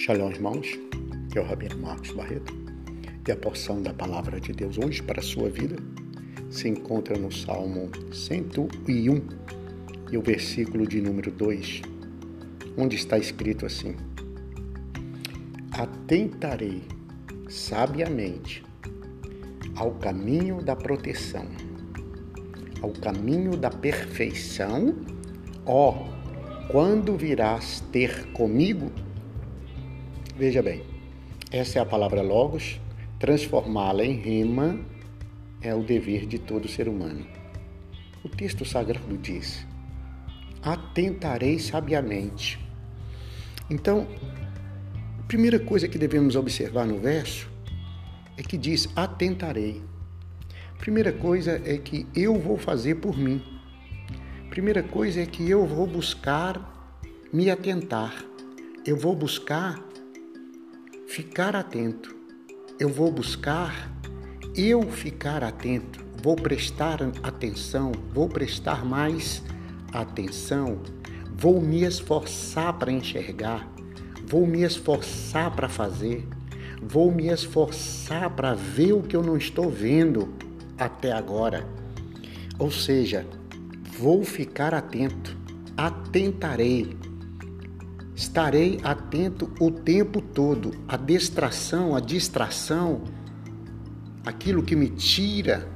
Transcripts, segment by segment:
Shalom, irmãos. Que é o Rabino Marcos Barreto. E a porção da palavra de Deus hoje para a sua vida se encontra no Salmo 101 e o versículo de número 2, onde está escrito assim: Atentarei sabiamente ao caminho da proteção, ao caminho da perfeição, ó, quando virás ter comigo Veja bem, essa é a palavra logos, transformá-la em rima é o dever de todo ser humano. O texto sagrado diz: Atentarei sabiamente. Então, a primeira coisa que devemos observar no verso é que diz: Atentarei. Primeira coisa é que eu vou fazer por mim. Primeira coisa é que eu vou buscar me atentar. Eu vou buscar ficar atento. Eu vou buscar eu ficar atento, vou prestar atenção, vou prestar mais atenção, vou me esforçar para enxergar, vou me esforçar para fazer, vou me esforçar para ver o que eu não estou vendo até agora. Ou seja, vou ficar atento, atentarei, Estarei atento o tempo todo. A distração, a distração, aquilo que me tira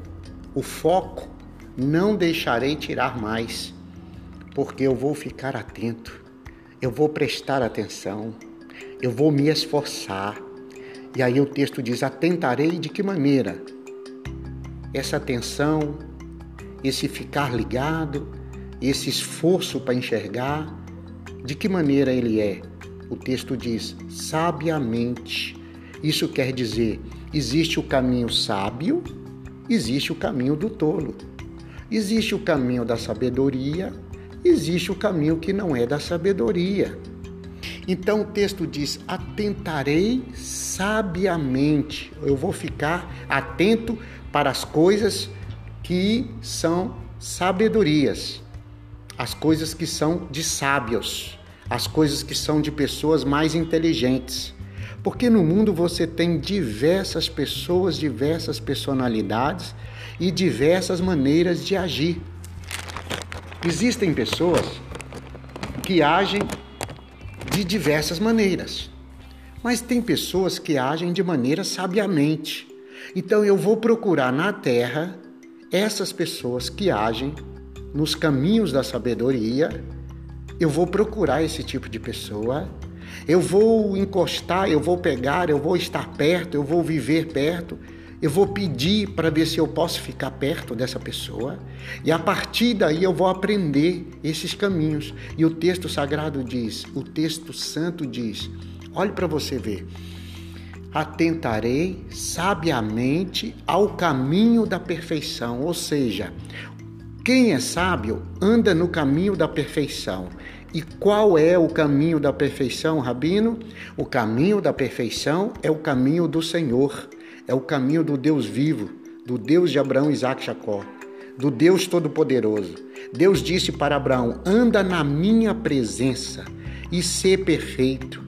o foco, não deixarei tirar mais, porque eu vou ficar atento, eu vou prestar atenção, eu vou me esforçar. E aí o texto diz: atentarei de que maneira? Essa atenção, esse ficar ligado, esse esforço para enxergar, de que maneira ele é? O texto diz sabiamente. Isso quer dizer, existe o caminho sábio, existe o caminho do tolo. Existe o caminho da sabedoria, existe o caminho que não é da sabedoria. Então o texto diz: atentarei sabiamente. Eu vou ficar atento para as coisas que são sabedorias as coisas que são de sábios, as coisas que são de pessoas mais inteligentes. Porque no mundo você tem diversas pessoas, diversas personalidades e diversas maneiras de agir. Existem pessoas que agem de diversas maneiras, mas tem pessoas que agem de maneira sabiamente. Então eu vou procurar na terra essas pessoas que agem nos caminhos da sabedoria, eu vou procurar esse tipo de pessoa, eu vou encostar, eu vou pegar, eu vou estar perto, eu vou viver perto, eu vou pedir para ver se eu posso ficar perto dessa pessoa, e a partir daí eu vou aprender esses caminhos. E o texto sagrado diz, o texto santo diz: olhe para você ver. Atentarei sabiamente ao caminho da perfeição, ou seja, quem é sábio anda no caminho da perfeição. E qual é o caminho da perfeição, Rabino? O caminho da perfeição é o caminho do Senhor, é o caminho do Deus vivo, do Deus de Abraão, Isaac e Jacó, do Deus Todo-Poderoso. Deus disse para Abraão: anda na minha presença e ser perfeito.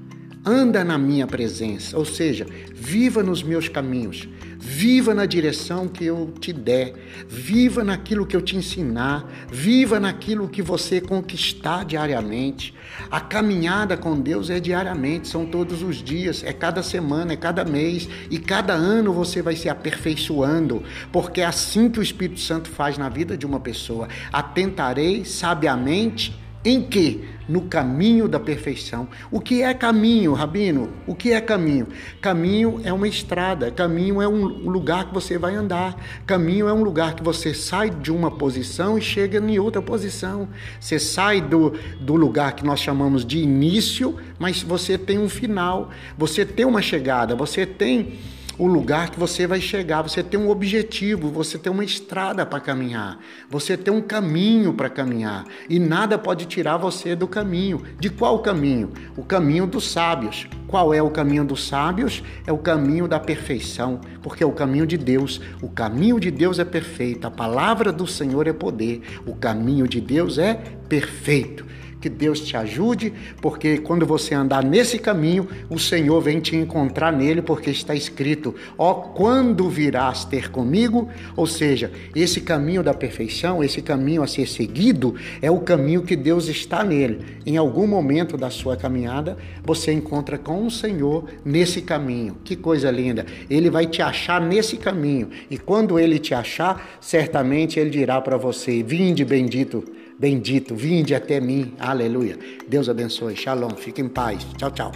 Anda na minha presença, ou seja, viva nos meus caminhos, Viva na direção que eu te der, viva naquilo que eu te ensinar, viva naquilo que você conquistar diariamente. A caminhada com Deus é diariamente, são todos os dias, é cada semana, é cada mês e cada ano você vai se aperfeiçoando, porque é assim que o Espírito Santo faz na vida de uma pessoa. Atentarei sabiamente em que? No caminho da perfeição. O que é caminho, Rabino? O que é caminho? Caminho é uma estrada, caminho é um lugar que você vai andar, caminho é um lugar que você sai de uma posição e chega em outra posição. Você sai do, do lugar que nós chamamos de início, mas você tem um final, você tem uma chegada, você tem o lugar que você vai chegar. Você tem um objetivo, você tem uma estrada para caminhar, você tem um caminho para caminhar e nada pode tirar você do caminho. De qual caminho? O caminho dos sábios. Qual é o caminho dos sábios? É o caminho da perfeição, porque é o caminho de Deus. O caminho de Deus é perfeito, a palavra do Senhor é poder, o caminho de Deus é perfeito. Que Deus te ajude, porque quando você andar nesse caminho, o Senhor vem te encontrar nele, porque está escrito: Ó, quando virás ter comigo? Ou seja, esse caminho da perfeição, esse caminho a ser seguido, é o caminho que Deus está nele. Em algum momento da sua caminhada, você encontra com o Senhor nesse caminho. Que coisa linda! Ele vai te achar nesse caminho, e quando ele te achar, certamente ele dirá para você: Vinde, bendito Bendito, vinde até mim. Aleluia. Deus abençoe. Shalom. Fique em paz. Tchau, tchau.